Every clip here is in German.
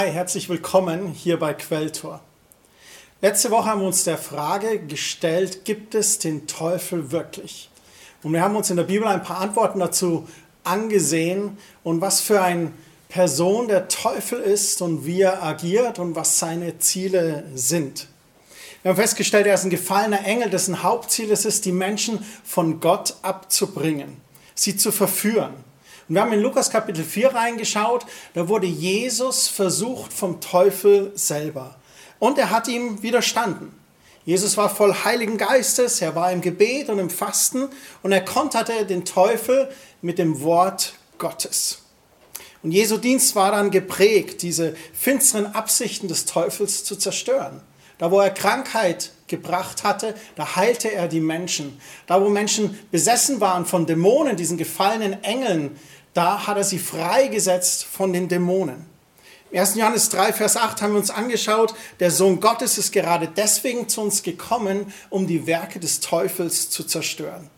Hi, herzlich willkommen hier bei Quelltor. Letzte Woche haben wir uns der Frage gestellt, gibt es den Teufel wirklich? Und wir haben uns in der Bibel ein paar Antworten dazu angesehen und was für eine Person der Teufel ist und wie er agiert und was seine Ziele sind. Wir haben festgestellt, er ist ein gefallener Engel, dessen Hauptziel es ist, die Menschen von Gott abzubringen, sie zu verführen. Und wir haben in Lukas Kapitel 4 reingeschaut, da wurde Jesus versucht vom Teufel selber. Und er hat ihm widerstanden. Jesus war voll Heiligen Geistes, er war im Gebet und im Fasten und er konterte den Teufel mit dem Wort Gottes. Und Jesu Dienst war dann geprägt, diese finsteren Absichten des Teufels zu zerstören. Da, wo er Krankheit gebracht hatte, da heilte er die Menschen. Da, wo Menschen besessen waren von Dämonen, diesen gefallenen Engeln, da hat er sie freigesetzt von den Dämonen. Im 1. Johannes 3, Vers 8 haben wir uns angeschaut, der Sohn Gottes ist gerade deswegen zu uns gekommen, um die Werke des Teufels zu zerstören.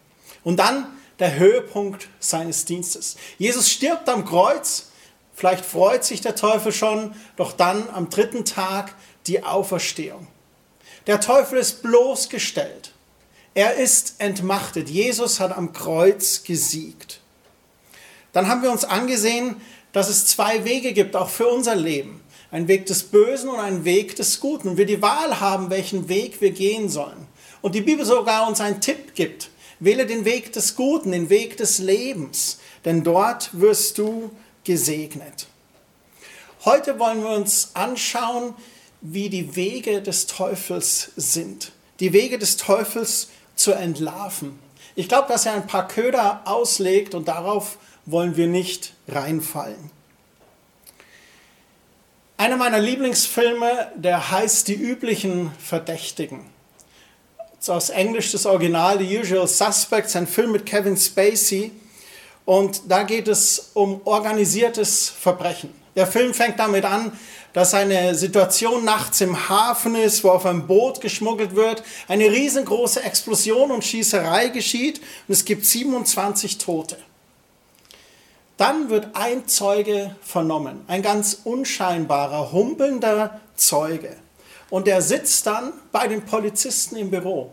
Und dann der Höhepunkt seines Dienstes. Jesus stirbt am Kreuz, vielleicht freut sich der Teufel schon, doch dann am dritten Tag die Auferstehung. Der Teufel ist bloßgestellt. Er ist entmachtet. Jesus hat am Kreuz gesiegt. Dann haben wir uns angesehen, dass es zwei Wege gibt, auch für unser Leben. Ein Weg des Bösen und ein Weg des Guten. Und wir die Wahl haben, welchen Weg wir gehen sollen. Und die Bibel sogar uns einen Tipp gibt. Wähle den Weg des Guten, den Weg des Lebens, denn dort wirst du gesegnet. Heute wollen wir uns anschauen, wie die Wege des Teufels sind. Die Wege des Teufels zu entlarven. Ich glaube, dass er ein paar Köder auslegt und darauf wollen wir nicht reinfallen. Einer meiner Lieblingsfilme, der heißt Die üblichen Verdächtigen. Aus Englisch das Original, The Usual Suspects, ein Film mit Kevin Spacey. Und da geht es um organisiertes Verbrechen. Der Film fängt damit an, dass eine Situation nachts im Hafen ist, wo auf einem Boot geschmuggelt wird, eine riesengroße Explosion und Schießerei geschieht und es gibt 27 Tote. Dann wird ein Zeuge vernommen, ein ganz unscheinbarer, humpelnder Zeuge. Und er sitzt dann bei den Polizisten im Büro.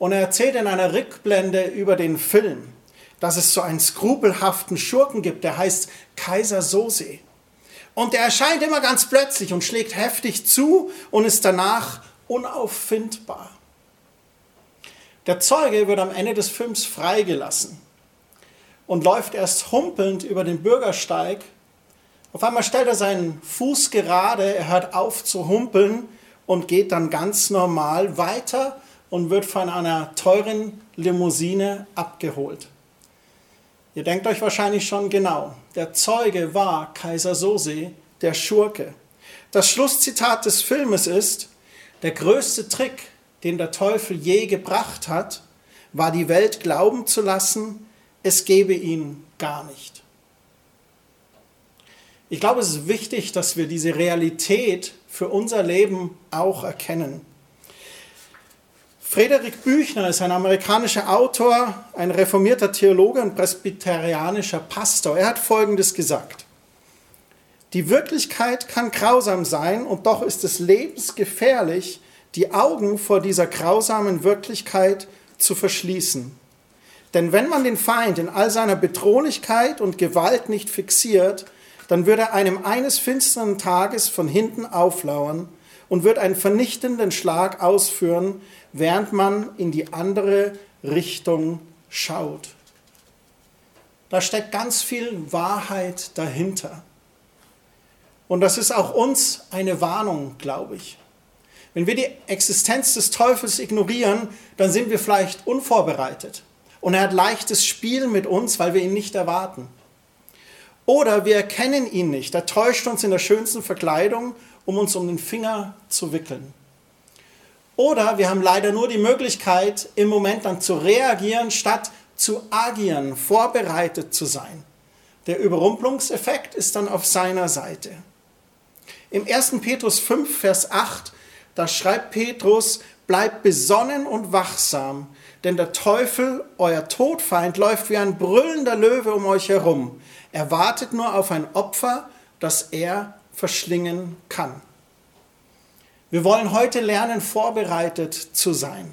Und er erzählt in einer Rückblende über den Film, dass es so einen skrupelhaften Schurken gibt, der heißt Kaiser Sose. Und der erscheint immer ganz plötzlich und schlägt heftig zu und ist danach unauffindbar. Der Zeuge wird am Ende des Films freigelassen und läuft erst humpelnd über den Bürgersteig. Auf einmal stellt er seinen Fuß gerade, er hört auf zu humpeln und geht dann ganz normal weiter und wird von einer teuren Limousine abgeholt. Ihr denkt euch wahrscheinlich schon genau, der Zeuge war Kaiser Sose, der Schurke. Das Schlusszitat des Filmes ist, der größte Trick, den der Teufel je gebracht hat, war die Welt glauben zu lassen, es gebe ihn gar nicht. Ich glaube, es ist wichtig, dass wir diese Realität für unser Leben auch erkennen. Frederik Büchner ist ein amerikanischer Autor, ein reformierter Theologe und presbyterianischer Pastor. Er hat Folgendes gesagt. Die Wirklichkeit kann grausam sein und doch ist es lebensgefährlich, die Augen vor dieser grausamen Wirklichkeit zu verschließen. Denn wenn man den Feind in all seiner Bedrohlichkeit und Gewalt nicht fixiert, dann wird er einem eines finsteren Tages von hinten auflauern und wird einen vernichtenden Schlag ausführen, während man in die andere Richtung schaut. Da steckt ganz viel Wahrheit dahinter. Und das ist auch uns eine Warnung, glaube ich. Wenn wir die Existenz des Teufels ignorieren, dann sind wir vielleicht unvorbereitet. Und er hat leichtes Spiel mit uns, weil wir ihn nicht erwarten. Oder wir erkennen ihn nicht. Er täuscht uns in der schönsten Verkleidung, um uns um den Finger zu wickeln. Oder wir haben leider nur die Möglichkeit, im Moment dann zu reagieren, statt zu agieren, vorbereitet zu sein. Der Überrumpelungseffekt ist dann auf seiner Seite. Im 1. Petrus 5, Vers 8, da schreibt Petrus, bleibt besonnen und wachsam, denn der Teufel, euer Todfeind, läuft wie ein brüllender Löwe um euch herum. Er wartet nur auf ein Opfer, das er verschlingen kann. Wir wollen heute lernen, vorbereitet zu sein.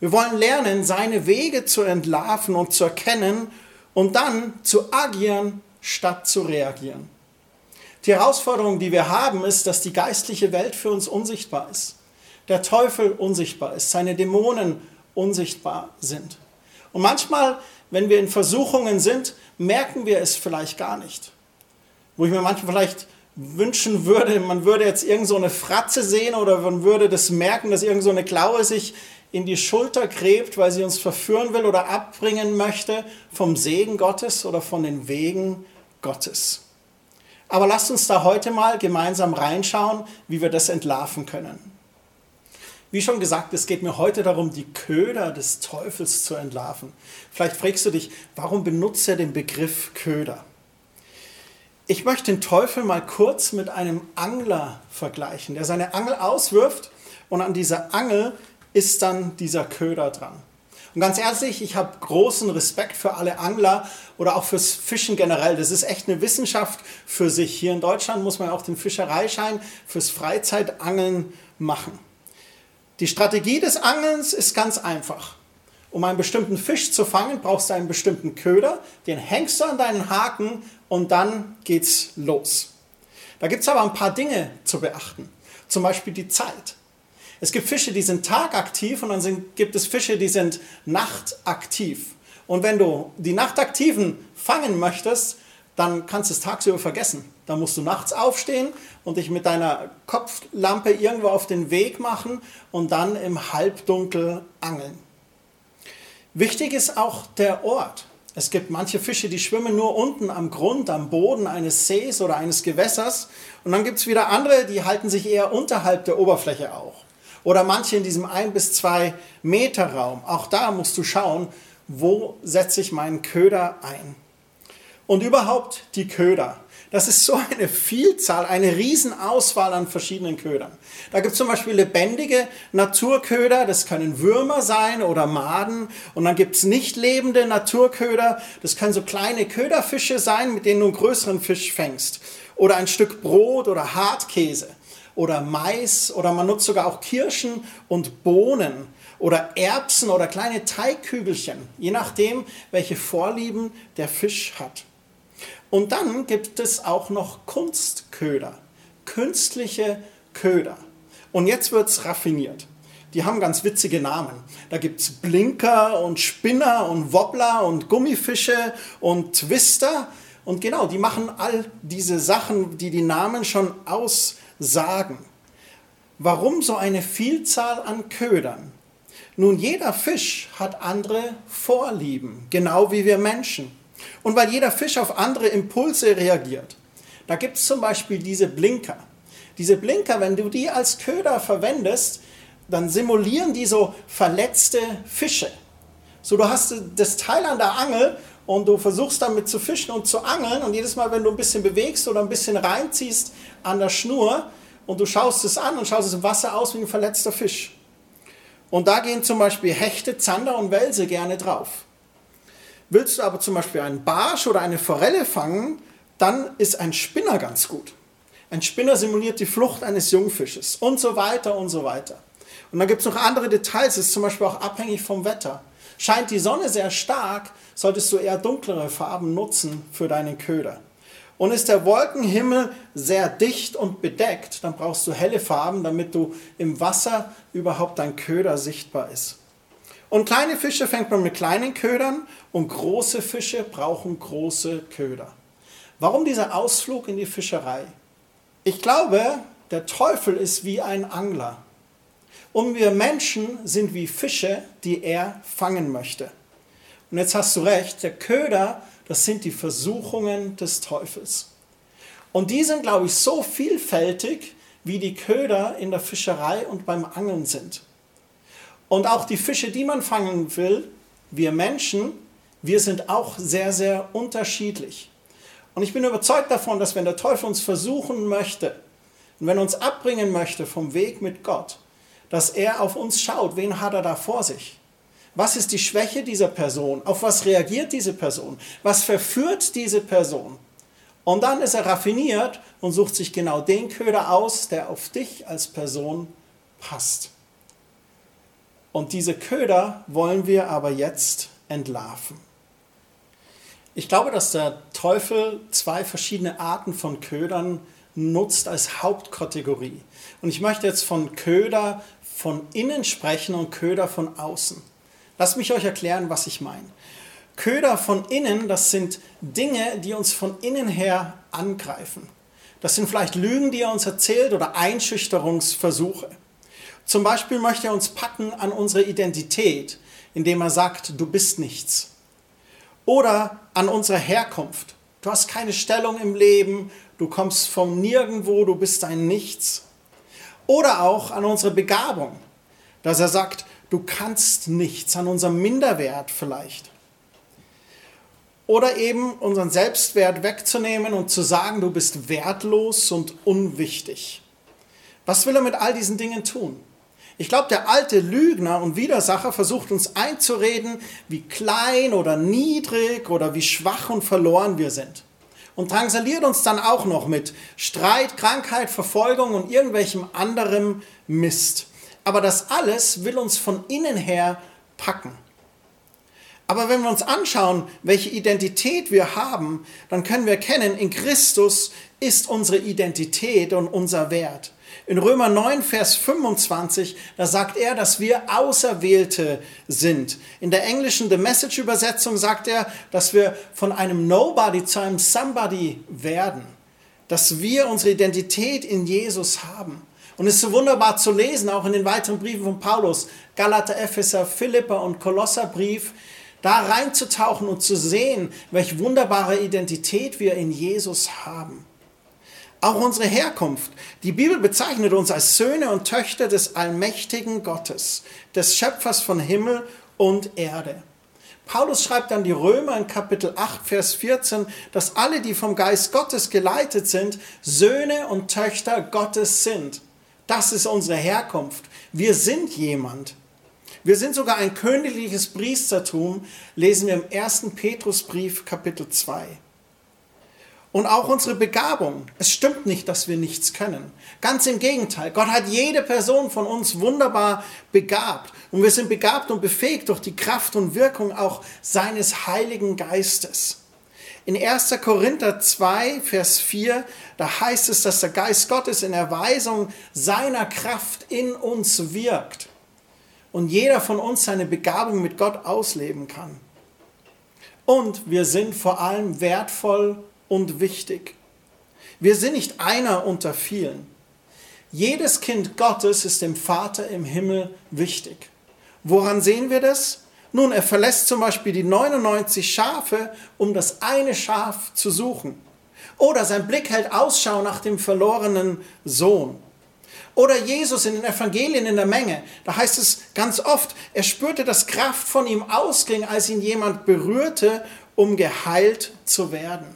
Wir wollen lernen, seine Wege zu entlarven und zu erkennen und dann zu agieren, statt zu reagieren. Die Herausforderung, die wir haben, ist, dass die geistliche Welt für uns unsichtbar ist. Der Teufel unsichtbar ist, seine Dämonen unsichtbar sind. Und manchmal, wenn wir in Versuchungen sind, merken wir es vielleicht gar nicht. Wo ich mir manchmal vielleicht wünschen würde, man würde jetzt irgend so eine Fratze sehen oder man würde das merken, dass irgend so eine Klaue sich in die Schulter gräbt, weil sie uns verführen will oder abbringen möchte vom Segen Gottes oder von den Wegen Gottes. Aber lasst uns da heute mal gemeinsam reinschauen, wie wir das entlarven können. Wie schon gesagt, es geht mir heute darum, die Köder des Teufels zu entlarven. Vielleicht fragst du dich, warum benutzt er den Begriff Köder? Ich möchte den Teufel mal kurz mit einem Angler vergleichen, der seine Angel auswirft und an dieser Angel ist dann dieser Köder dran. Und ganz ehrlich, ich habe großen Respekt für alle Angler oder auch fürs Fischen generell. Das ist echt eine Wissenschaft für sich. Hier in Deutschland muss man auch den Fischereischein fürs Freizeitangeln machen. Die Strategie des Angelns ist ganz einfach. Um einen bestimmten Fisch zu fangen, brauchst du einen bestimmten Köder, den hängst du an deinen Haken und dann geht's los. Da gibt es aber ein paar Dinge zu beachten. Zum Beispiel die Zeit. Es gibt Fische, die sind tagaktiv und dann sind, gibt es Fische, die sind nachtaktiv. Und wenn du die Nachtaktiven fangen möchtest, dann kannst du es tagsüber vergessen. Dann musst du nachts aufstehen und dich mit deiner Kopflampe irgendwo auf den Weg machen und dann im Halbdunkel angeln. Wichtig ist auch der Ort. Es gibt manche Fische, die schwimmen nur unten am Grund, am Boden eines Sees oder eines Gewässers. Und dann gibt es wieder andere, die halten sich eher unterhalb der Oberfläche auch. Oder manche in diesem ein bis zwei Meter Raum. Auch da musst du schauen, wo setze ich meinen Köder ein. Und überhaupt die Köder. Das ist so eine Vielzahl, eine Riesenauswahl an verschiedenen Ködern. Da gibt es zum Beispiel lebendige Naturköder, das können Würmer sein oder Maden. Und dann gibt es nicht lebende Naturköder, das können so kleine Köderfische sein, mit denen du einen größeren Fisch fängst. Oder ein Stück Brot oder Hartkäse oder Mais oder man nutzt sogar auch Kirschen und Bohnen oder Erbsen oder kleine Teigkügelchen, je nachdem, welche Vorlieben der Fisch hat. Und dann gibt es auch noch Kunstköder, künstliche Köder. Und jetzt wird es raffiniert. Die haben ganz witzige Namen. Da gibt es Blinker und Spinner und Wobbler und Gummifische und Twister. Und genau, die machen all diese Sachen, die die Namen schon aus sagen. Warum so eine Vielzahl an Ködern? Nun, jeder Fisch hat andere Vorlieben, genau wie wir Menschen. Und weil jeder Fisch auf andere Impulse reagiert. Da gibt es zum Beispiel diese Blinker. Diese Blinker, wenn du die als Köder verwendest, dann simulieren die so verletzte Fische. So, du hast das Teil an der Angel und du versuchst damit zu fischen und zu angeln und jedes Mal, wenn du ein bisschen bewegst oder ein bisschen reinziehst an der Schnur und du schaust es an und schaust es im Wasser aus wie ein verletzter Fisch. Und da gehen zum Beispiel Hechte, Zander und Welse gerne drauf. Willst du aber zum Beispiel einen Barsch oder eine Forelle fangen, dann ist ein Spinner ganz gut. Ein Spinner simuliert die Flucht eines Jungfisches und so weiter und so weiter. Und dann gibt es noch andere Details, es ist zum Beispiel auch abhängig vom Wetter. Scheint die Sonne sehr stark, solltest du eher dunklere Farben nutzen für deinen Köder. Und ist der Wolkenhimmel sehr dicht und bedeckt, dann brauchst du helle Farben, damit du im Wasser überhaupt dein Köder sichtbar ist. Und kleine Fische fängt man mit kleinen Ködern und große Fische brauchen große Köder. Warum dieser Ausflug in die Fischerei? Ich glaube, der Teufel ist wie ein Angler. Und wir Menschen sind wie Fische, die er fangen möchte. Und jetzt hast du recht, der Köder, das sind die Versuchungen des Teufels. Und die sind, glaube ich, so vielfältig, wie die Köder in der Fischerei und beim Angeln sind. Und auch die Fische, die man fangen will, wir Menschen, wir sind auch sehr, sehr unterschiedlich. Und ich bin überzeugt davon, dass wenn der Teufel uns versuchen möchte und wenn er uns abbringen möchte vom Weg mit Gott, dass er auf uns schaut, wen hat er da vor sich? Was ist die Schwäche dieser Person? Auf was reagiert diese Person? Was verführt diese Person? Und dann ist er raffiniert und sucht sich genau den Köder aus, der auf dich als Person passt. Und diese Köder wollen wir aber jetzt entlarven. Ich glaube, dass der Teufel zwei verschiedene Arten von Ködern nutzt als Hauptkategorie. Und ich möchte jetzt von Köder von innen sprechen und Köder von außen. Lasst mich euch erklären, was ich meine. Köder von innen, das sind Dinge, die uns von innen her angreifen. Das sind vielleicht Lügen, die er uns erzählt oder Einschüchterungsversuche. Zum Beispiel möchte er uns packen an unsere Identität, indem er sagt, du bist nichts. Oder an unsere Herkunft. Du hast keine Stellung im Leben, du kommst vom Nirgendwo, du bist ein Nichts. Oder auch an unsere Begabung, dass er sagt, du kannst nichts, an unserem Minderwert vielleicht. Oder eben unseren Selbstwert wegzunehmen und zu sagen, du bist wertlos und unwichtig. Was will er mit all diesen Dingen tun? Ich glaube, der alte Lügner und Widersacher versucht uns einzureden, wie klein oder niedrig oder wie schwach und verloren wir sind. Und drangsaliert uns dann auch noch mit Streit, Krankheit, Verfolgung und irgendwelchem anderem Mist. Aber das alles will uns von innen her packen. Aber wenn wir uns anschauen, welche Identität wir haben, dann können wir erkennen, in Christus ist unsere Identität und unser Wert. In Römer 9, Vers 25, da sagt er, dass wir Auserwählte sind. In der englischen The Message Übersetzung sagt er, dass wir von einem Nobody zu einem Somebody werden. Dass wir unsere Identität in Jesus haben. Und es ist so wunderbar zu lesen, auch in den weiteren Briefen von Paulus, Galater, Epheser, Philippa und Kolosserbrief, da reinzutauchen und zu sehen, welche wunderbare Identität wir in Jesus haben. Auch unsere Herkunft. Die Bibel bezeichnet uns als Söhne und Töchter des allmächtigen Gottes, des Schöpfers von Himmel und Erde. Paulus schreibt an die Römer in Kapitel 8, Vers 14, dass alle, die vom Geist Gottes geleitet sind, Söhne und Töchter Gottes sind. Das ist unsere Herkunft. Wir sind jemand. Wir sind sogar ein königliches Priestertum, lesen wir im 1. Petrusbrief Kapitel 2. Und auch unsere Begabung. Es stimmt nicht, dass wir nichts können. Ganz im Gegenteil. Gott hat jede Person von uns wunderbar begabt. Und wir sind begabt und befähigt durch die Kraft und Wirkung auch seines Heiligen Geistes. In 1. Korinther 2, Vers 4, da heißt es, dass der Geist Gottes in Erweisung seiner Kraft in uns wirkt und jeder von uns seine Begabung mit Gott ausleben kann. Und wir sind vor allem wertvoll und wichtig. Wir sind nicht einer unter vielen. Jedes Kind Gottes ist dem Vater im Himmel wichtig. Woran sehen wir das? Nun, er verlässt zum Beispiel die 99 Schafe, um das eine Schaf zu suchen. Oder sein Blick hält Ausschau nach dem verlorenen Sohn. Oder Jesus in den Evangelien in der Menge. Da heißt es ganz oft, er spürte, dass Kraft von ihm ausging, als ihn jemand berührte, um geheilt zu werden.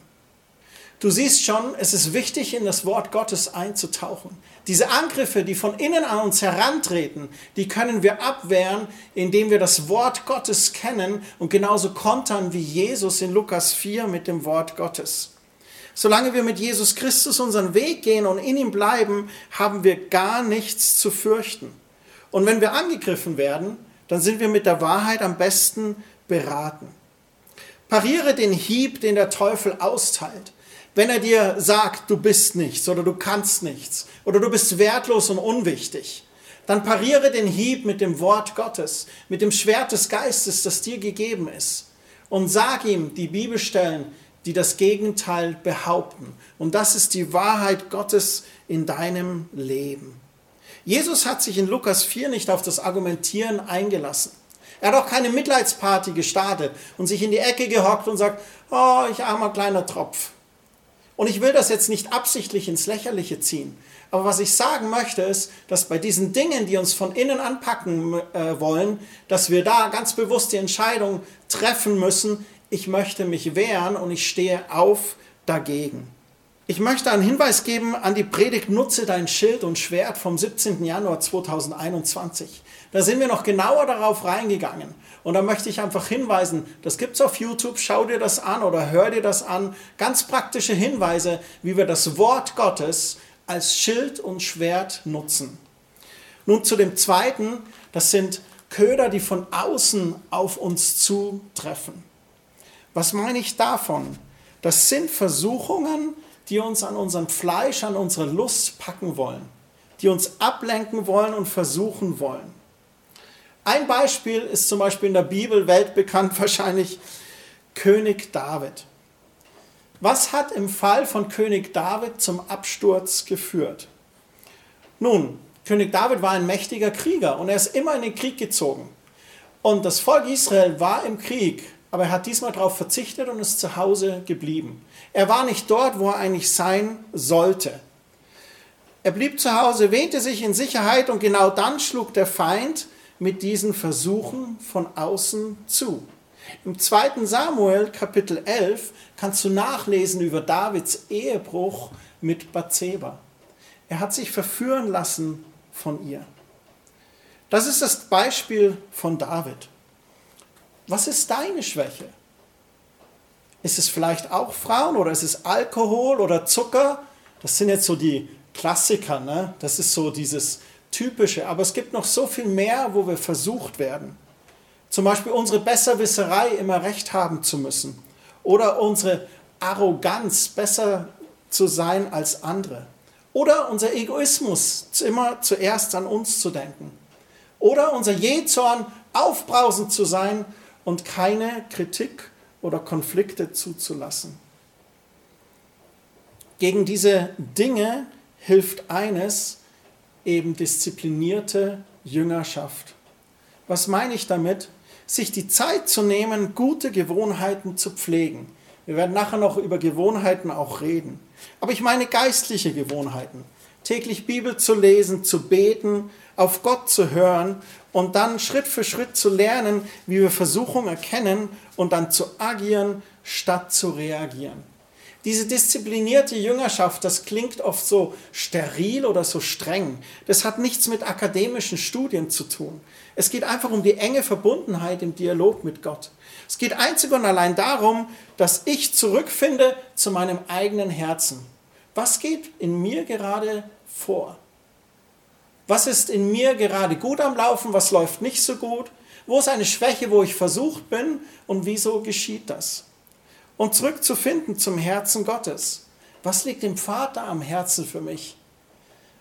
Du siehst schon, es ist wichtig, in das Wort Gottes einzutauchen. Diese Angriffe, die von innen an uns herantreten, die können wir abwehren, indem wir das Wort Gottes kennen und genauso kontern wie Jesus in Lukas 4 mit dem Wort Gottes. Solange wir mit Jesus Christus unseren Weg gehen und in ihm bleiben, haben wir gar nichts zu fürchten. Und wenn wir angegriffen werden, dann sind wir mit der Wahrheit am besten beraten. Pariere den Hieb, den der Teufel austeilt. Wenn er dir sagt, du bist nichts oder du kannst nichts oder du bist wertlos und unwichtig, dann pariere den Hieb mit dem Wort Gottes, mit dem Schwert des Geistes, das dir gegeben ist. Und sag ihm die Bibelstellen, die das Gegenteil behaupten. Und das ist die Wahrheit Gottes in deinem Leben. Jesus hat sich in Lukas 4 nicht auf das Argumentieren eingelassen. Er hat auch keine Mitleidsparty gestartet und sich in die Ecke gehockt und sagt, oh, ich armer kleiner Tropf. Und ich will das jetzt nicht absichtlich ins Lächerliche ziehen. Aber was ich sagen möchte ist, dass bei diesen Dingen, die uns von innen anpacken äh, wollen, dass wir da ganz bewusst die Entscheidung treffen müssen, ich möchte mich wehren und ich stehe auf dagegen. Ich möchte einen Hinweis geben an die Predigt Nutze dein Schild und Schwert vom 17. Januar 2021. Da sind wir noch genauer darauf reingegangen. Und da möchte ich einfach hinweisen, das gibt es auf YouTube, schau dir das an oder hör dir das an. Ganz praktische Hinweise, wie wir das Wort Gottes als Schild und Schwert nutzen. Nun zu dem zweiten, das sind Köder, die von außen auf uns zutreffen. Was meine ich davon? Das sind Versuchungen, die uns an unserem Fleisch, an unsere Lust packen wollen, die uns ablenken wollen und versuchen wollen. Ein Beispiel ist zum Beispiel in der Bibel weltbekannt wahrscheinlich König David. Was hat im Fall von König David zum Absturz geführt? Nun, König David war ein mächtiger Krieger und er ist immer in den Krieg gezogen. Und das Volk Israel war im Krieg, aber er hat diesmal darauf verzichtet und ist zu Hause geblieben. Er war nicht dort, wo er eigentlich sein sollte. Er blieb zu Hause, wähnte sich in Sicherheit und genau dann schlug der Feind mit diesen Versuchen von außen zu. Im 2. Samuel Kapitel 11 kannst du nachlesen über Davids Ehebruch mit Bathseba. Er hat sich verführen lassen von ihr. Das ist das Beispiel von David. Was ist deine Schwäche? Ist es vielleicht auch Frauen oder ist es Alkohol oder Zucker? Das sind jetzt so die Klassiker, ne? Das ist so dieses typische. Aber es gibt noch so viel mehr, wo wir versucht werden. Zum Beispiel unsere Besserwisserei, immer recht haben zu müssen. Oder unsere Arroganz, besser zu sein als andere. Oder unser Egoismus, immer zuerst an uns zu denken. Oder unser Jezorn, aufbrausend zu sein und keine Kritik oder Konflikte zuzulassen. Gegen diese Dinge hilft eines, eben disziplinierte Jüngerschaft. Was meine ich damit? Sich die Zeit zu nehmen, gute Gewohnheiten zu pflegen. Wir werden nachher noch über Gewohnheiten auch reden. Aber ich meine geistliche Gewohnheiten. Täglich Bibel zu lesen, zu beten, auf Gott zu hören und dann Schritt für Schritt zu lernen, wie wir Versuchung erkennen und dann zu agieren, statt zu reagieren. Diese disziplinierte Jüngerschaft, das klingt oft so steril oder so streng. Das hat nichts mit akademischen Studien zu tun. Es geht einfach um die enge Verbundenheit im Dialog mit Gott. Es geht einzig und allein darum, dass ich zurückfinde zu meinem eigenen Herzen. Was geht in mir gerade vor? Was ist in mir gerade gut am Laufen? Was läuft nicht so gut? Wo ist eine Schwäche, wo ich versucht bin? Und wieso geschieht das? und zurückzufinden zum Herzen Gottes. Was liegt dem Vater am Herzen für mich?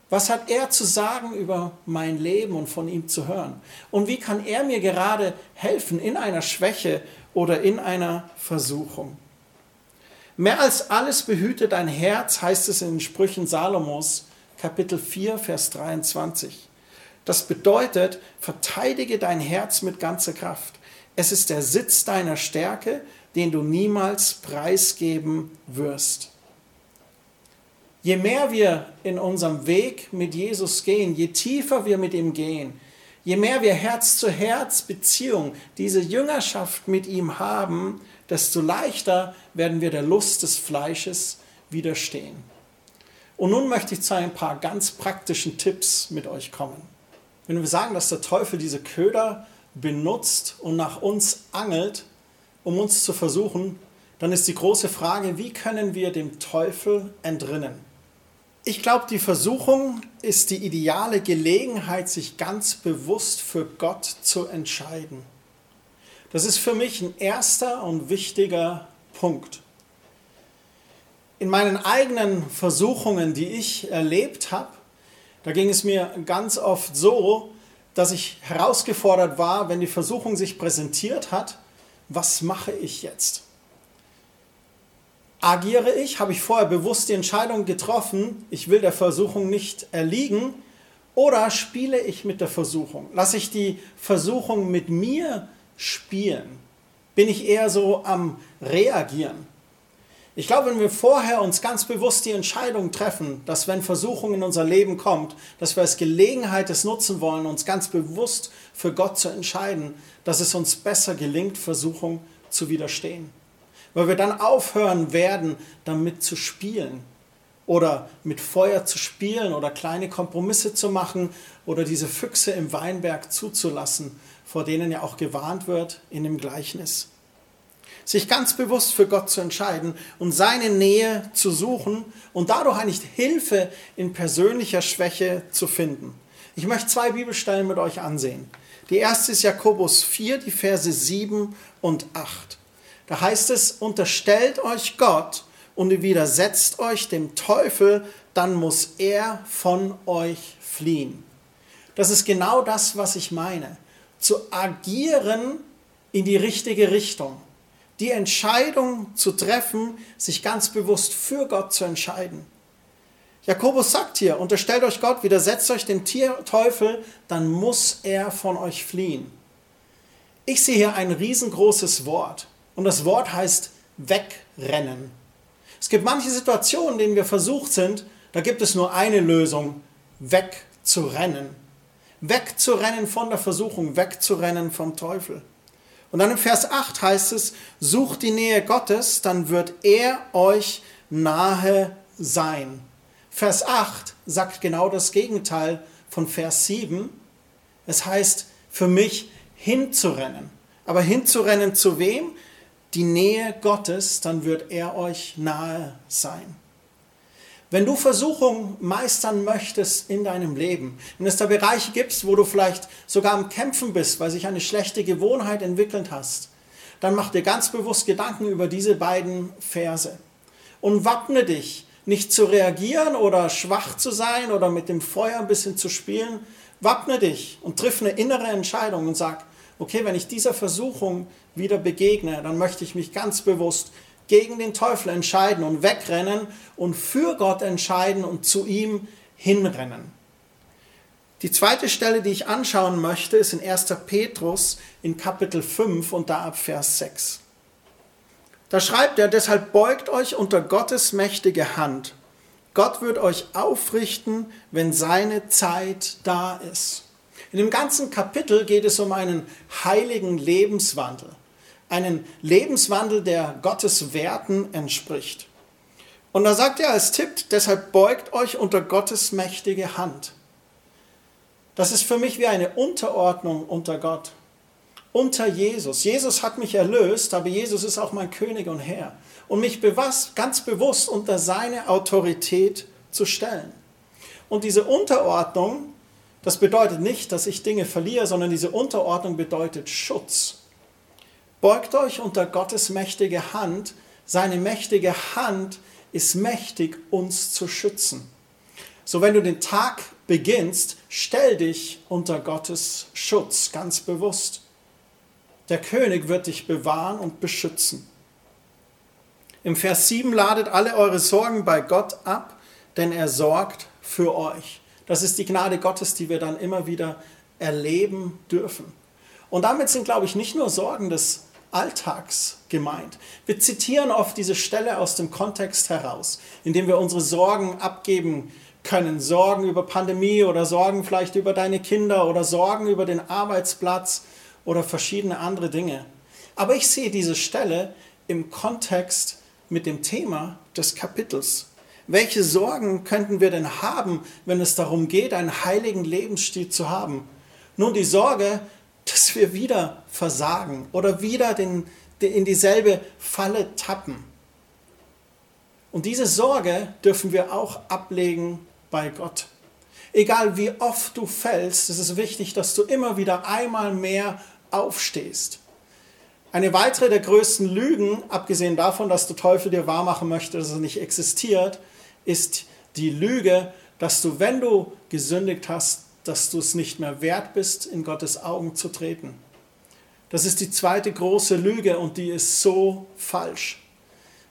Was hat er zu sagen über mein Leben und von ihm zu hören? Und wie kann er mir gerade helfen in einer Schwäche oder in einer Versuchung? Mehr als alles behüte dein Herz, heißt es in den Sprüchen Salomos, Kapitel 4, Vers 23. Das bedeutet, verteidige dein Herz mit ganzer Kraft. Es ist der Sitz deiner Stärke den du niemals preisgeben wirst. Je mehr wir in unserem Weg mit Jesus gehen, je tiefer wir mit ihm gehen, je mehr wir Herz zu Herz Beziehung, diese Jüngerschaft mit ihm haben, desto leichter werden wir der Lust des Fleisches widerstehen. Und nun möchte ich zu ein paar ganz praktischen Tipps mit euch kommen. Wenn wir sagen, dass der Teufel diese Köder benutzt und nach uns angelt, um uns zu versuchen, dann ist die große Frage, wie können wir dem Teufel entrinnen? Ich glaube, die Versuchung ist die ideale Gelegenheit, sich ganz bewusst für Gott zu entscheiden. Das ist für mich ein erster und wichtiger Punkt. In meinen eigenen Versuchungen, die ich erlebt habe, da ging es mir ganz oft so, dass ich herausgefordert war, wenn die Versuchung sich präsentiert hat, was mache ich jetzt? Agiere ich? Habe ich vorher bewusst die Entscheidung getroffen, ich will der Versuchung nicht erliegen? Oder spiele ich mit der Versuchung? Lasse ich die Versuchung mit mir spielen? Bin ich eher so am Reagieren? Ich glaube, wenn wir vorher uns ganz bewusst die Entscheidung treffen, dass wenn Versuchung in unser Leben kommt, dass wir als Gelegenheit es nutzen wollen, uns ganz bewusst für Gott zu entscheiden, dass es uns besser gelingt, Versuchung zu widerstehen. Weil wir dann aufhören werden, damit zu spielen. oder mit Feuer zu spielen oder kleine Kompromisse zu machen oder diese Füchse im Weinberg zuzulassen, vor denen ja auch gewarnt wird in dem Gleichnis. Sich ganz bewusst für Gott zu entscheiden und seine Nähe zu suchen und dadurch eigentlich Hilfe in persönlicher Schwäche zu finden. Ich möchte zwei Bibelstellen mit euch ansehen. Die erste ist Jakobus 4, die Verse 7 und 8. Da heißt es, unterstellt euch Gott und widersetzt euch dem Teufel, dann muss er von euch fliehen. Das ist genau das, was ich meine. Zu agieren in die richtige Richtung. Die Entscheidung zu treffen, sich ganz bewusst für Gott zu entscheiden. Jakobus sagt hier, unterstellt euch Gott, widersetzt euch dem Teufel, dann muss er von euch fliehen. Ich sehe hier ein riesengroßes Wort und das Wort heißt wegrennen. Es gibt manche Situationen, in denen wir versucht sind, da gibt es nur eine Lösung, wegzurennen. Wegzurennen von der Versuchung, wegzurennen vom Teufel. Und dann im Vers 8 heißt es, sucht die Nähe Gottes, dann wird er euch nahe sein. Vers 8 sagt genau das Gegenteil von Vers 7. Es heißt für mich hinzurennen. Aber hinzurennen zu wem? Die Nähe Gottes, dann wird er euch nahe sein. Wenn du Versuchung meistern möchtest in deinem Leben, wenn es da Bereiche gibt, wo du vielleicht sogar am Kämpfen bist, weil sich eine schlechte Gewohnheit entwickelt hast, dann mach dir ganz bewusst Gedanken über diese beiden Verse und wappne dich, nicht zu reagieren oder schwach zu sein oder mit dem Feuer ein bisschen zu spielen. Wappne dich und triff eine innere Entscheidung und sag, okay, wenn ich dieser Versuchung wieder begegne, dann möchte ich mich ganz bewusst gegen den Teufel entscheiden und wegrennen und für Gott entscheiden und zu ihm hinrennen. Die zweite Stelle, die ich anschauen möchte, ist in 1. Petrus in Kapitel 5 und da ab Vers 6. Da schreibt er, deshalb beugt euch unter Gottes mächtige Hand. Gott wird euch aufrichten, wenn seine Zeit da ist. In dem ganzen Kapitel geht es um einen heiligen Lebenswandel einen Lebenswandel, der Gottes Werten entspricht. Und da sagt er als Tipp, deshalb beugt euch unter Gottes mächtige Hand. Das ist für mich wie eine Unterordnung unter Gott, unter Jesus. Jesus hat mich erlöst, aber Jesus ist auch mein König und Herr. Und mich ganz bewusst unter seine Autorität zu stellen. Und diese Unterordnung, das bedeutet nicht, dass ich Dinge verliere, sondern diese Unterordnung bedeutet Schutz. Beugt euch unter Gottes mächtige Hand. Seine mächtige Hand ist mächtig, uns zu schützen. So, wenn du den Tag beginnst, stell dich unter Gottes Schutz, ganz bewusst. Der König wird dich bewahren und beschützen. Im Vers 7 ladet alle eure Sorgen bei Gott ab, denn er sorgt für euch. Das ist die Gnade Gottes, die wir dann immer wieder erleben dürfen. Und damit sind, glaube ich, nicht nur Sorgen des Alltags gemeint. Wir zitieren oft diese Stelle aus dem Kontext heraus, indem wir unsere Sorgen abgeben können. Sorgen über Pandemie oder Sorgen vielleicht über deine Kinder oder Sorgen über den Arbeitsplatz oder verschiedene andere Dinge. Aber ich sehe diese Stelle im Kontext mit dem Thema des Kapitels. Welche Sorgen könnten wir denn haben, wenn es darum geht, einen heiligen Lebensstil zu haben? Nun, die Sorge, dass wir wieder versagen oder wieder den, den, in dieselbe Falle tappen. Und diese Sorge dürfen wir auch ablegen bei Gott. Egal wie oft du fällst, es ist wichtig, dass du immer wieder einmal mehr aufstehst. Eine weitere der größten Lügen, abgesehen davon, dass der Teufel dir wahrmachen möchte, dass er nicht existiert, ist die Lüge, dass du, wenn du gesündigt hast, dass du es nicht mehr wert bist, in Gottes Augen zu treten. Das ist die zweite große Lüge und die ist so falsch.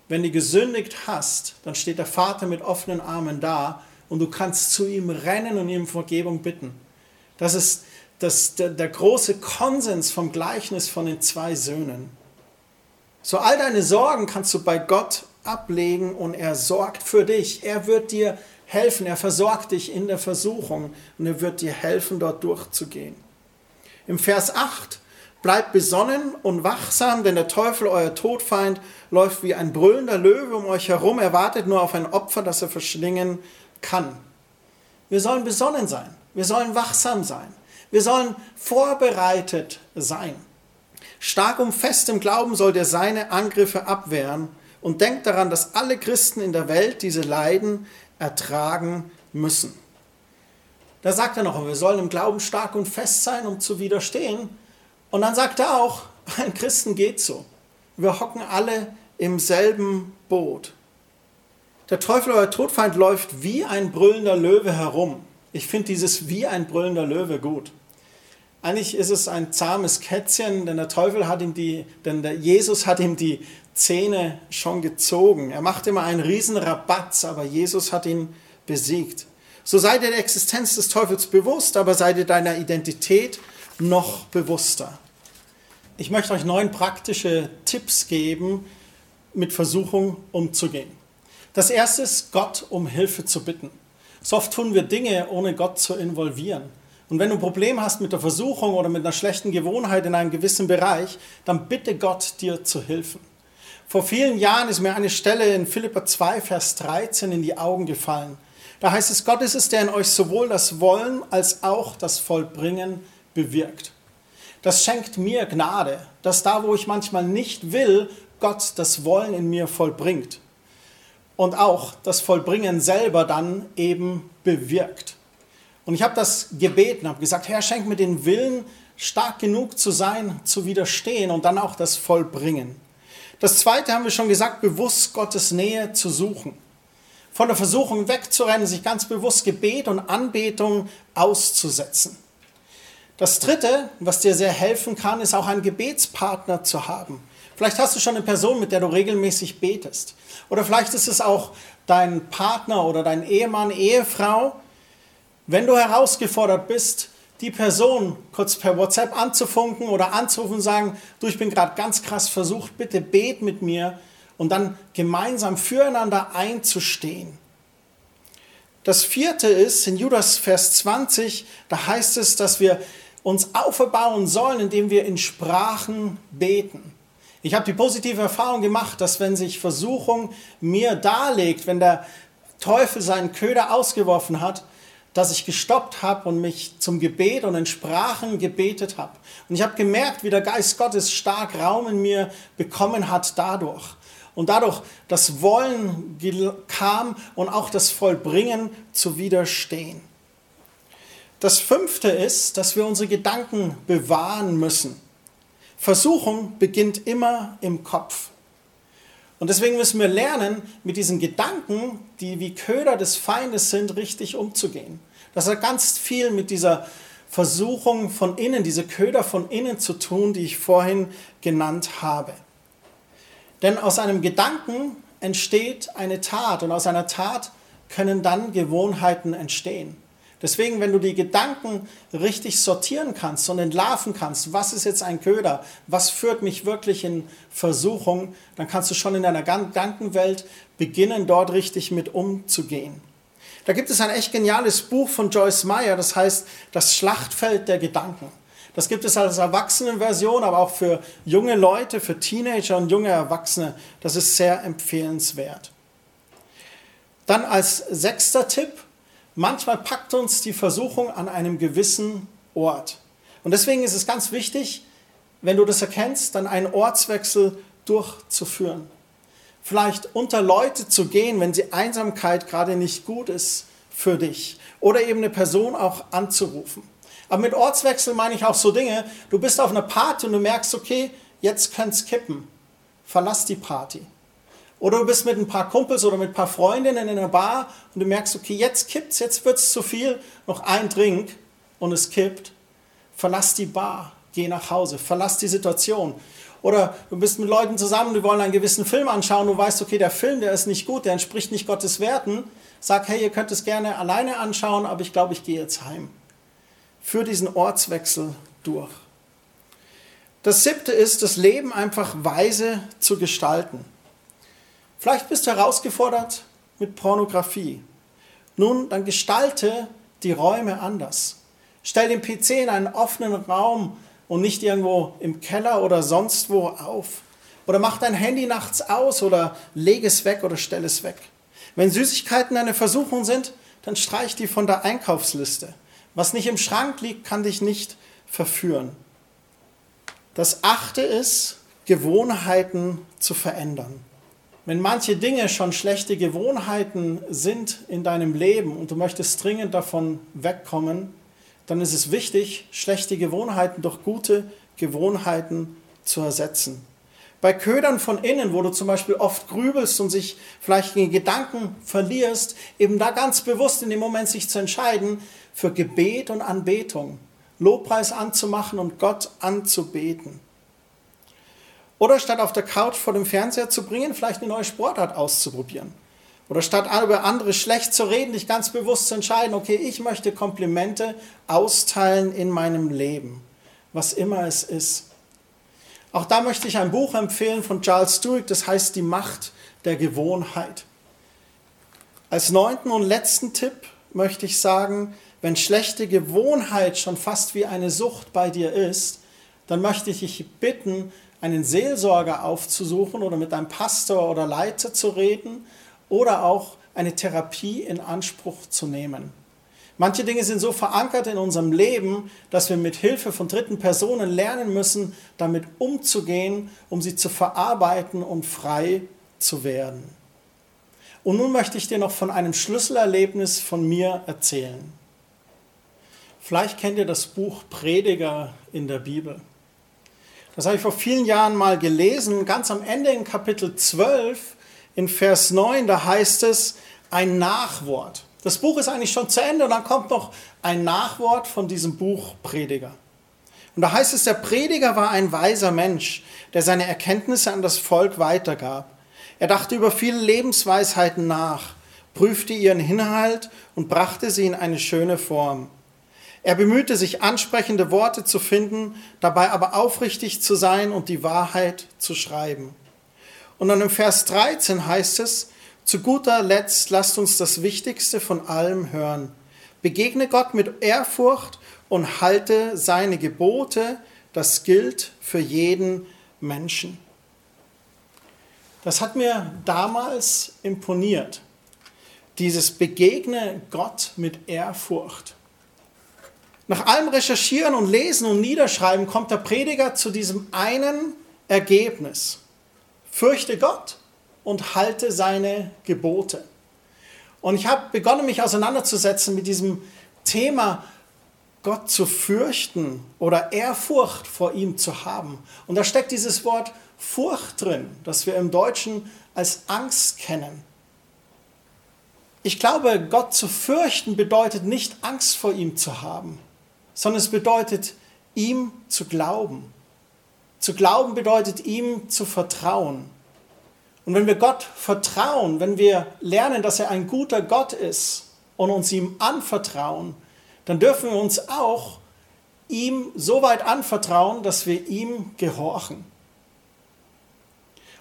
Wenn du gesündigt hast, dann steht der Vater mit offenen Armen da und du kannst zu ihm rennen und ihm Vergebung bitten. Das ist das, der, der große Konsens vom Gleichnis von den zwei Söhnen. So all deine Sorgen kannst du bei Gott ablegen und er sorgt für dich. Er wird dir helfen. Er versorgt dich in der Versuchung und er wird dir helfen, dort durchzugehen. Im Vers 8 Bleibt besonnen und wachsam, denn der Teufel, euer Todfeind, läuft wie ein brüllender Löwe um euch herum. Er wartet nur auf ein Opfer, das er verschlingen kann. Wir sollen besonnen sein. Wir sollen wachsam sein. Wir sollen vorbereitet sein. Stark und fest im Glauben soll der seine Angriffe abwehren und denkt daran, dass alle Christen in der Welt diese Leiden ertragen müssen. Da sagt er noch, wir sollen im Glauben stark und fest sein, um zu widerstehen. Und dann sagt er auch, ein Christen geht so. Wir hocken alle im selben Boot. Der Teufel, euer Todfeind, läuft wie ein brüllender Löwe herum. Ich finde dieses wie ein brüllender Löwe gut. Eigentlich ist es ein zahmes Kätzchen, denn der Teufel hat ihm die, denn der Jesus hat ihm die Zähne schon gezogen. Er macht immer einen riesen Rabatz, aber Jesus hat ihn besiegt. So sei dir der Existenz des Teufels bewusst, aber sei dir deiner Identität noch bewusster. Ich möchte euch neun praktische Tipps geben, mit Versuchung umzugehen. Das erste ist, Gott um Hilfe zu bitten. So oft tun wir Dinge, ohne Gott zu involvieren. Und wenn du ein Problem hast mit der Versuchung oder mit einer schlechten Gewohnheit in einem gewissen Bereich, dann bitte Gott dir zu helfen. Vor vielen Jahren ist mir eine Stelle in Philippa 2, Vers 13 in die Augen gefallen. Da heißt es, Gott ist es, der in euch sowohl das Wollen als auch das Vollbringen bewirkt. Das schenkt mir Gnade, dass da, wo ich manchmal nicht will, Gott das Wollen in mir vollbringt. Und auch das Vollbringen selber dann eben bewirkt. Und ich habe das gebeten, habe gesagt, Herr, schenk mir den Willen, stark genug zu sein, zu widerstehen und dann auch das Vollbringen. Das zweite haben wir schon gesagt, bewusst Gottes Nähe zu suchen von der Versuchung wegzurennen, sich ganz bewusst Gebet und Anbetung auszusetzen. Das Dritte, was dir sehr helfen kann, ist auch einen Gebetspartner zu haben. Vielleicht hast du schon eine Person, mit der du regelmäßig betest. Oder vielleicht ist es auch dein Partner oder dein Ehemann, Ehefrau. Wenn du herausgefordert bist, die Person kurz per WhatsApp anzufunken oder anzurufen und sagen, du, ich bin gerade ganz krass versucht, bitte bet mit mir, und dann gemeinsam füreinander einzustehen. Das vierte ist in Judas Vers 20, da heißt es, dass wir uns aufbauen sollen, indem wir in Sprachen beten. Ich habe die positive Erfahrung gemacht, dass wenn sich Versuchung mir darlegt, wenn der Teufel seinen Köder ausgeworfen hat, dass ich gestoppt habe und mich zum Gebet und in Sprachen gebetet habe. Und ich habe gemerkt, wie der Geist Gottes stark Raum in mir bekommen hat dadurch und dadurch das Wollen kam und auch das Vollbringen zu widerstehen. Das fünfte ist, dass wir unsere Gedanken bewahren müssen. Versuchung beginnt immer im Kopf. Und deswegen müssen wir lernen, mit diesen Gedanken, die wie Köder des Feindes sind, richtig umzugehen. Das hat ganz viel mit dieser Versuchung von innen, diese Köder von innen zu tun, die ich vorhin genannt habe. Denn aus einem Gedanken entsteht eine Tat und aus einer Tat können dann Gewohnheiten entstehen. Deswegen, wenn du die Gedanken richtig sortieren kannst und entlarven kannst, was ist jetzt ein Köder, was führt mich wirklich in Versuchung, dann kannst du schon in deiner Gedankenwelt beginnen, dort richtig mit umzugehen. Da gibt es ein echt geniales Buch von Joyce Meyer, das heißt Das Schlachtfeld der Gedanken. Das gibt es als Erwachsenenversion, aber auch für junge Leute, für Teenager und junge Erwachsene. Das ist sehr empfehlenswert. Dann als sechster Tipp, manchmal packt uns die Versuchung an einem gewissen Ort. Und deswegen ist es ganz wichtig, wenn du das erkennst, dann einen Ortswechsel durchzuführen. Vielleicht unter Leute zu gehen, wenn die Einsamkeit gerade nicht gut ist für dich. Oder eben eine Person auch anzurufen. Aber mit Ortswechsel meine ich auch so Dinge, du bist auf einer Party und du merkst, okay, jetzt könnte es kippen. Verlass die Party. Oder du bist mit ein paar Kumpels oder mit ein paar Freundinnen in einer Bar und du merkst, okay, jetzt kippt's, jetzt wird es zu viel, noch ein Drink und es kippt. Verlass die Bar, geh nach Hause, verlass die Situation. Oder du bist mit Leuten zusammen, die wollen einen gewissen Film anschauen, du weißt, okay, der Film, der ist nicht gut, der entspricht nicht Gottes Werten. Sag, hey, ihr könnt es gerne alleine anschauen, aber ich glaube, ich gehe jetzt heim für diesen Ortswechsel durch. Das siebte ist, das Leben einfach weise zu gestalten. Vielleicht bist du herausgefordert mit Pornografie. Nun, dann gestalte die Räume anders. Stell den PC in einen offenen Raum, und nicht irgendwo im Keller oder sonst wo auf. Oder mach dein Handy nachts aus oder leg es weg oder stell es weg. Wenn Süßigkeiten eine Versuchung sind, dann streich die von der Einkaufsliste. Was nicht im Schrank liegt, kann dich nicht verführen. Das achte ist, Gewohnheiten zu verändern. Wenn manche Dinge schon schlechte Gewohnheiten sind in deinem Leben und du möchtest dringend davon wegkommen, dann ist es wichtig, schlechte Gewohnheiten durch gute Gewohnheiten zu ersetzen. Bei Ködern von innen, wo du zum Beispiel oft grübelst und sich vielleicht in Gedanken verlierst, eben da ganz bewusst in dem Moment sich zu entscheiden für Gebet und Anbetung, Lobpreis anzumachen und Gott anzubeten. Oder statt auf der Couch vor dem Fernseher zu bringen, vielleicht eine neue Sportart auszuprobieren. Oder statt über andere schlecht zu reden, dich ganz bewusst zu entscheiden, okay, ich möchte Komplimente austeilen in meinem Leben, was immer es ist. Auch da möchte ich ein Buch empfehlen von Charles Stewart, das heißt Die Macht der Gewohnheit. Als neunten und letzten Tipp möchte ich sagen, wenn schlechte Gewohnheit schon fast wie eine Sucht bei dir ist, dann möchte ich dich bitten, einen Seelsorger aufzusuchen oder mit einem Pastor oder Leiter zu reden oder auch eine Therapie in Anspruch zu nehmen. Manche Dinge sind so verankert in unserem Leben, dass wir mit Hilfe von dritten Personen lernen müssen, damit umzugehen, um sie zu verarbeiten und frei zu werden. Und nun möchte ich dir noch von einem Schlüsselerlebnis von mir erzählen. Vielleicht kennt ihr das Buch Prediger in der Bibel. Das habe ich vor vielen Jahren mal gelesen. Ganz am Ende in Kapitel 12, in Vers 9, da heißt es ein Nachwort. Das Buch ist eigentlich schon zu Ende und dann kommt noch ein Nachwort von diesem Buch Prediger. Und da heißt es, der Prediger war ein weiser Mensch, der seine Erkenntnisse an das Volk weitergab. Er dachte über viele Lebensweisheiten nach, prüfte ihren Inhalt und brachte sie in eine schöne Form. Er bemühte sich, ansprechende Worte zu finden, dabei aber aufrichtig zu sein und die Wahrheit zu schreiben. Und dann im Vers 13 heißt es, zu guter Letzt lasst uns das Wichtigste von allem hören. Begegne Gott mit Ehrfurcht und halte seine Gebote. Das gilt für jeden Menschen. Das hat mir damals imponiert. Dieses Begegne Gott mit Ehrfurcht. Nach allem Recherchieren und Lesen und Niederschreiben kommt der Prediger zu diesem einen Ergebnis. Fürchte Gott und halte seine Gebote. Und ich habe begonnen, mich auseinanderzusetzen mit diesem Thema, Gott zu fürchten oder Ehrfurcht vor ihm zu haben. Und da steckt dieses Wort Furcht drin, das wir im Deutschen als Angst kennen. Ich glaube, Gott zu fürchten bedeutet nicht Angst vor ihm zu haben, sondern es bedeutet, ihm zu glauben. Zu glauben bedeutet, ihm zu vertrauen. Und wenn wir Gott vertrauen, wenn wir lernen, dass er ein guter Gott ist und uns ihm anvertrauen, dann dürfen wir uns auch ihm so weit anvertrauen, dass wir ihm gehorchen.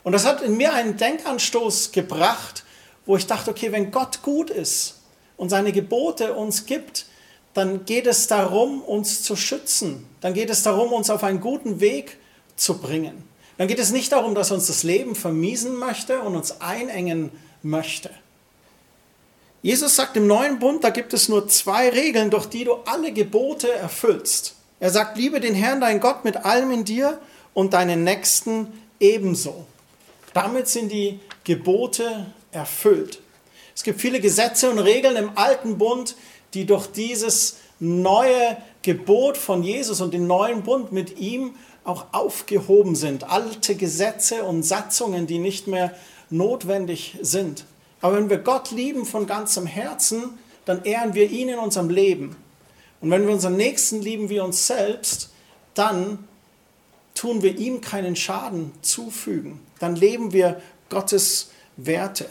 Und das hat in mir einen Denkanstoß gebracht, wo ich dachte, okay, wenn Gott gut ist und seine Gebote uns gibt, dann geht es darum, uns zu schützen. Dann geht es darum, uns auf einen guten Weg zu bringen dann geht es nicht darum, dass uns das Leben vermiesen möchte und uns einengen möchte. Jesus sagt im neuen Bund, da gibt es nur zwei Regeln, durch die du alle Gebote erfüllst. Er sagt, liebe den Herrn, dein Gott, mit allem in dir und deinen Nächsten ebenso. Damit sind die Gebote erfüllt. Es gibt viele Gesetze und Regeln im alten Bund, die durch dieses neue Gebot von Jesus und den neuen Bund mit ihm auch aufgehoben sind. Alte Gesetze und Satzungen, die nicht mehr notwendig sind. Aber wenn wir Gott lieben von ganzem Herzen, dann ehren wir ihn in unserem Leben. Und wenn wir unseren Nächsten lieben wie uns selbst, dann tun wir ihm keinen Schaden zufügen. Dann leben wir Gottes Werte.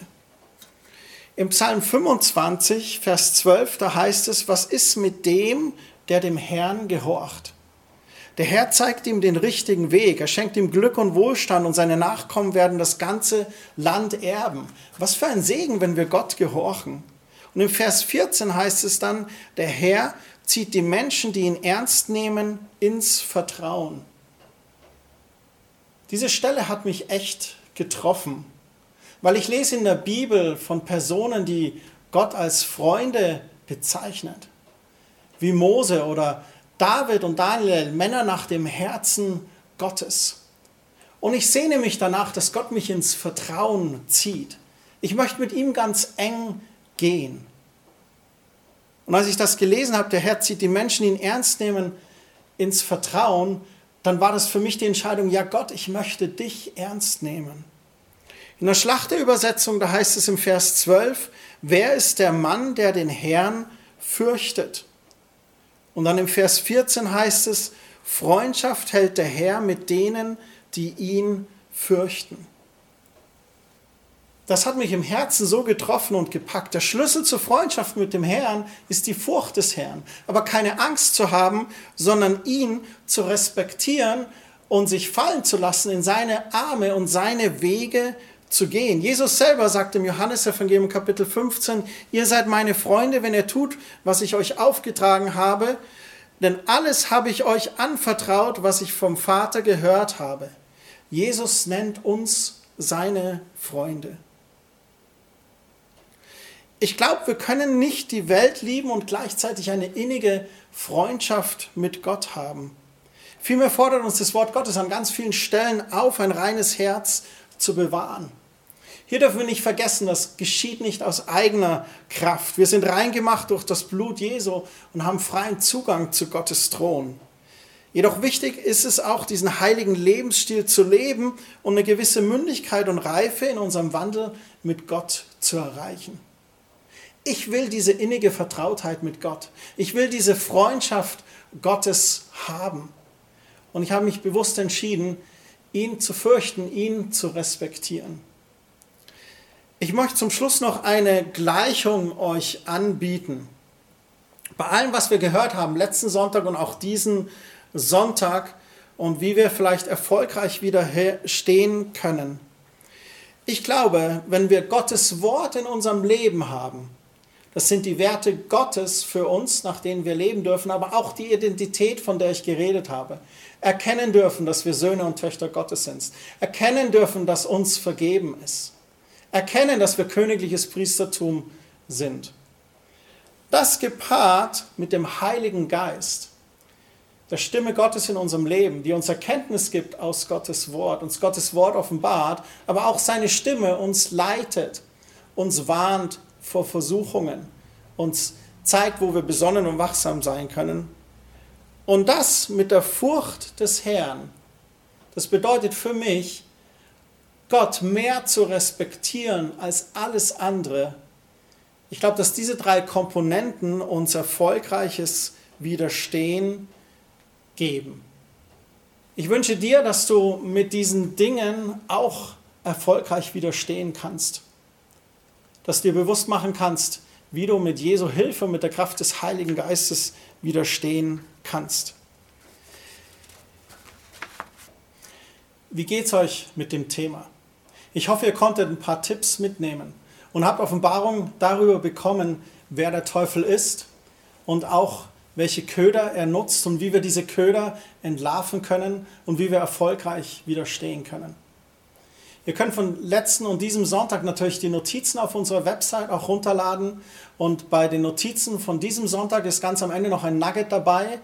Im Psalm 25, Vers 12, da heißt es, was ist mit dem, der dem Herrn gehorcht? Der Herr zeigt ihm den richtigen Weg. Er schenkt ihm Glück und Wohlstand und seine Nachkommen werden das ganze Land erben. Was für ein Segen, wenn wir Gott gehorchen. Und im Vers 14 heißt es dann, der Herr zieht die Menschen, die ihn ernst nehmen, ins Vertrauen. Diese Stelle hat mich echt getroffen, weil ich lese in der Bibel von Personen, die Gott als Freunde bezeichnet, wie Mose oder David und Daniel, Männer nach dem Herzen Gottes. Und ich sehne mich danach, dass Gott mich ins Vertrauen zieht. Ich möchte mit ihm ganz eng gehen. Und als ich das gelesen habe, der Herr zieht die Menschen, die ihn ernst nehmen, ins Vertrauen, dann war das für mich die Entscheidung, ja Gott, ich möchte dich ernst nehmen. In der Schlachterübersetzung, da heißt es im Vers 12, wer ist der Mann, der den Herrn fürchtet? Und dann im Vers 14 heißt es, Freundschaft hält der Herr mit denen, die ihn fürchten. Das hat mich im Herzen so getroffen und gepackt. Der Schlüssel zur Freundschaft mit dem Herrn ist die Furcht des Herrn. Aber keine Angst zu haben, sondern ihn zu respektieren und sich fallen zu lassen in seine Arme und seine Wege zu gehen. Jesus selber sagt im Johannesevangelium Kapitel 15, ihr seid meine Freunde, wenn ihr tut, was ich euch aufgetragen habe, denn alles habe ich euch anvertraut, was ich vom Vater gehört habe. Jesus nennt uns seine Freunde. Ich glaube, wir können nicht die Welt lieben und gleichzeitig eine innige Freundschaft mit Gott haben. Vielmehr fordert uns das Wort Gottes an ganz vielen Stellen auf, ein reines Herz zu bewahren. Hier dürfen wir nicht vergessen, das geschieht nicht aus eigener Kraft. Wir sind reingemacht durch das Blut Jesu und haben freien Zugang zu Gottes Thron. Jedoch wichtig ist es auch, diesen heiligen Lebensstil zu leben und eine gewisse Mündigkeit und Reife in unserem Wandel mit Gott zu erreichen. Ich will diese innige Vertrautheit mit Gott. Ich will diese Freundschaft Gottes haben. Und ich habe mich bewusst entschieden, ihn zu fürchten, ihn zu respektieren. Ich möchte zum Schluss noch eine Gleichung euch anbieten. Bei allem, was wir gehört haben, letzten Sonntag und auch diesen Sonntag, und wie wir vielleicht erfolgreich wieder stehen können. Ich glaube, wenn wir Gottes Wort in unserem Leben haben, das sind die Werte Gottes für uns, nach denen wir leben dürfen, aber auch die Identität, von der ich geredet habe. Erkennen dürfen, dass wir Söhne und Töchter Gottes sind. Erkennen dürfen, dass uns vergeben ist erkennen, dass wir königliches Priestertum sind. Das gepaart mit dem Heiligen Geist, der Stimme Gottes in unserem Leben, die uns Erkenntnis gibt aus Gottes Wort, uns Gottes Wort offenbart, aber auch seine Stimme uns leitet, uns warnt vor Versuchungen, uns zeigt, wo wir besonnen und wachsam sein können. Und das mit der Furcht des Herrn, das bedeutet für mich, Gott mehr zu respektieren als alles andere, ich glaube, dass diese drei Komponenten uns erfolgreiches Widerstehen geben. Ich wünsche dir, dass du mit diesen Dingen auch erfolgreich widerstehen kannst. Dass du dir bewusst machen kannst, wie du mit Jesu Hilfe, mit der Kraft des Heiligen Geistes widerstehen kannst. Wie geht es euch mit dem Thema? Ich hoffe, ihr konntet ein paar Tipps mitnehmen und habt Offenbarung darüber bekommen, wer der Teufel ist und auch welche Köder er nutzt und wie wir diese Köder entlarven können und wie wir erfolgreich widerstehen können. Ihr könnt von letzten und diesem Sonntag natürlich die Notizen auf unserer Website auch runterladen. Und bei den Notizen von diesem Sonntag ist ganz am Ende noch ein Nugget dabei.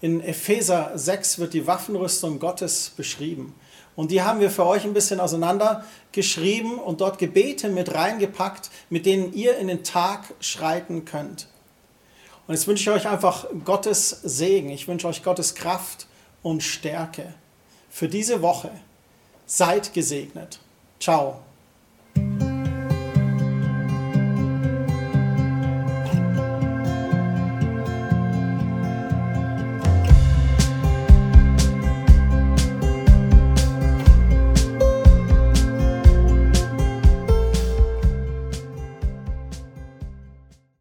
In Epheser 6 wird die Waffenrüstung Gottes beschrieben. Und die haben wir für euch ein bisschen auseinandergeschrieben und dort Gebete mit reingepackt, mit denen ihr in den Tag schreiten könnt. Und jetzt wünsche ich euch einfach Gottes Segen. Ich wünsche euch Gottes Kraft und Stärke für diese Woche. Seid gesegnet. Ciao!